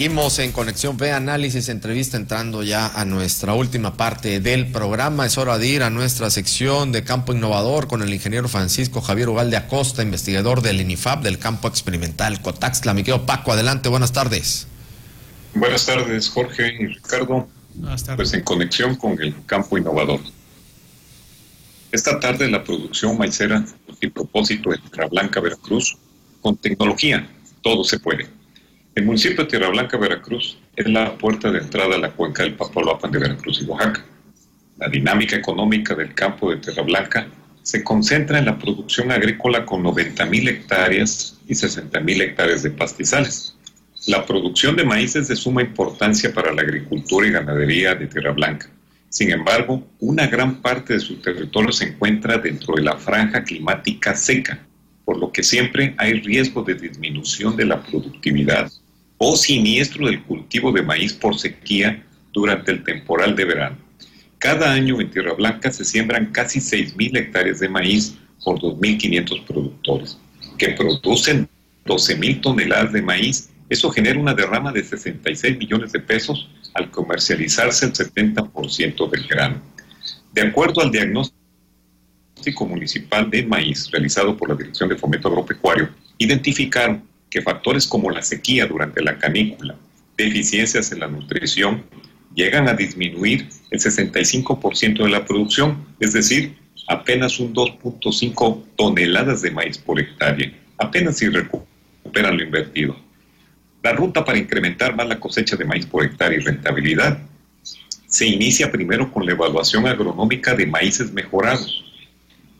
Seguimos en Conexión B Análisis, entrevista entrando ya a nuestra última parte del programa. Es hora de ir a nuestra sección de campo innovador con el ingeniero Francisco Javier Ugalde Acosta, investigador del INIFAP del campo experimental Cotaxla. Mi querido Paco, adelante, buenas tardes. Buenas tardes, Jorge y Ricardo. Buenas tardes. Pues en conexión con el campo innovador. Esta tarde la producción maicera multipropósito de Tierra Blanca, Veracruz, con tecnología, todo se puede el municipio de Tierra Blanca, Veracruz, es la puerta de entrada a la cuenca del Papaloapan de Veracruz y Oaxaca. La dinámica económica del campo de Tierra Blanca se concentra en la producción agrícola con 90.000 hectáreas y 60.000 hectáreas de pastizales. La producción de maíz es de suma importancia para la agricultura y ganadería de Tierra Blanca. Sin embargo, una gran parte de su territorio se encuentra dentro de la franja climática seca, por lo que siempre hay riesgo de disminución de la productividad o siniestro del cultivo de maíz por sequía durante el temporal de verano. Cada año en Tierra Blanca se siembran casi 6.000 hectáreas de maíz por 2.500 productores, que producen 12.000 toneladas de maíz. Eso genera una derrama de 66 millones de pesos al comercializarse el 70% del grano. De acuerdo al diagnóstico municipal de maíz realizado por la Dirección de Fomento Agropecuario, identificaron que factores como la sequía durante la canícula, deficiencias en la nutrición, llegan a disminuir el 65% de la producción, es decir, apenas un 2.5 toneladas de maíz por hectárea, apenas si recuperan lo invertido. La ruta para incrementar más la cosecha de maíz por hectárea y rentabilidad se inicia primero con la evaluación agronómica de maíces mejorados.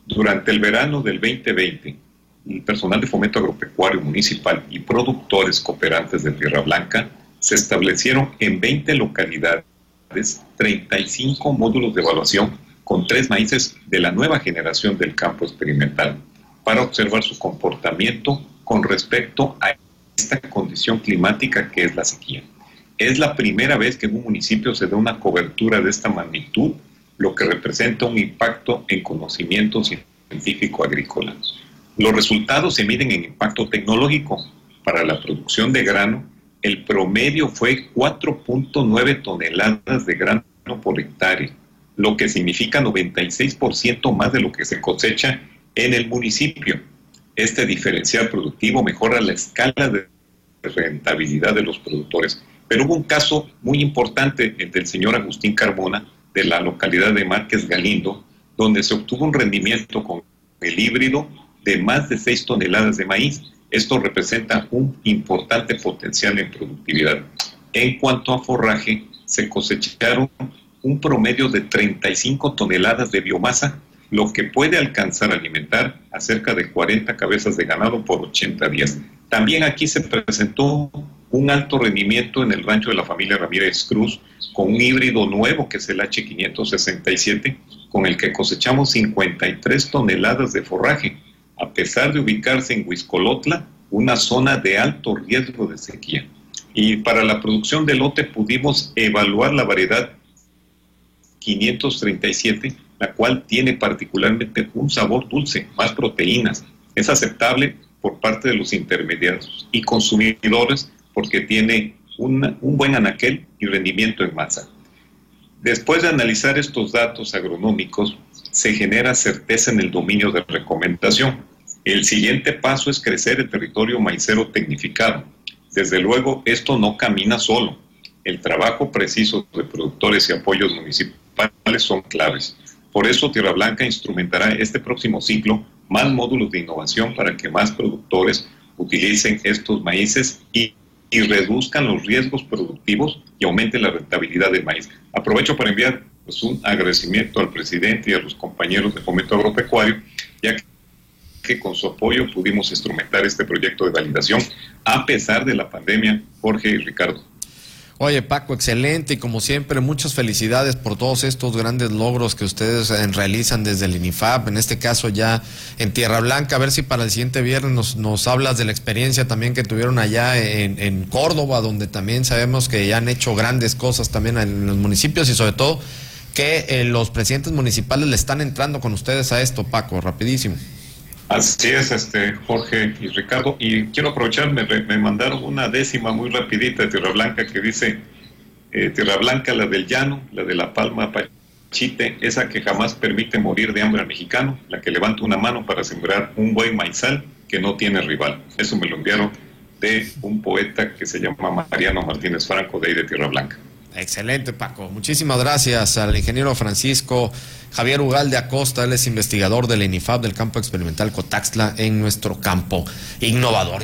Durante el verano del 2020, el personal de fomento agropecuario municipal y productores cooperantes de Tierra Blanca se establecieron en 20 localidades 35 módulos de evaluación con tres maíces de la nueva generación del campo experimental para observar su comportamiento con respecto a esta condición climática que es la sequía. Es la primera vez que en un municipio se da una cobertura de esta magnitud, lo que representa un impacto en conocimiento científico agrícola. Los resultados se miden en impacto tecnológico. Para la producción de grano, el promedio fue 4.9 toneladas de grano por hectárea, lo que significa 96% más de lo que se cosecha en el municipio. Este diferencial productivo mejora la escala de rentabilidad de los productores. Pero hubo un caso muy importante, el del señor Agustín Carbona, de la localidad de Márquez Galindo, donde se obtuvo un rendimiento con el híbrido de más de 6 toneladas de maíz. Esto representa un importante potencial en productividad. En cuanto a forraje, se cosecharon un promedio de 35 toneladas de biomasa, lo que puede alcanzar a alimentar a cerca de 40 cabezas de ganado por 80 días. También aquí se presentó un alto rendimiento en el rancho de la familia Ramírez Cruz con un híbrido nuevo que es el H567, con el que cosechamos 53 toneladas de forraje a pesar de ubicarse en Huiscolotla, una zona de alto riesgo de sequía. Y para la producción de lote pudimos evaluar la variedad 537, la cual tiene particularmente un sabor dulce, más proteínas. Es aceptable por parte de los intermediarios y consumidores porque tiene un buen anaquel y rendimiento en masa. Después de analizar estos datos agronómicos, se genera certeza en el dominio de recomendación. El siguiente paso es crecer el territorio maicero tecnificado. Desde luego, esto no camina solo. El trabajo preciso de productores y apoyos municipales son claves. Por eso Tierra Blanca instrumentará este próximo ciclo más módulos de innovación para que más productores utilicen estos maíces y, reduzcan los riesgos productivos y aumenten la rentabilidad del maíz. Aprovecho para enviar pues, un agradecimiento al presidente y a los compañeros de Fomento Agropecuario, ya que que con su apoyo pudimos instrumentar este proyecto de validación a pesar de la pandemia, Jorge y Ricardo. Oye, Paco, excelente y como siempre, muchas felicidades por todos estos grandes logros que ustedes eh, realizan desde el INIFAP, en este caso ya en Tierra Blanca. A ver si para el siguiente viernes nos, nos hablas de la experiencia también que tuvieron allá en, en Córdoba, donde también sabemos que ya han hecho grandes cosas también en los municipios y sobre todo que eh, los presidentes municipales le están entrando con ustedes a esto, Paco, rapidísimo. Así es, este Jorge y Ricardo. Y quiero aprovechar, me, me mandaron una décima muy rapidita de Tierra Blanca que dice eh, Tierra Blanca, la del llano, la de la palma pachite, esa que jamás permite morir de hambre al mexicano, la que levanta una mano para sembrar un buen maizal que no tiene rival. Eso me lo enviaron de un poeta que se llama Mariano Martínez Franco de ahí de Tierra Blanca. Excelente, Paco. Muchísimas gracias al ingeniero Francisco Javier Ugal de Acosta. Él es investigador del INIFAB del campo experimental Cotaxtla en nuestro campo innovador.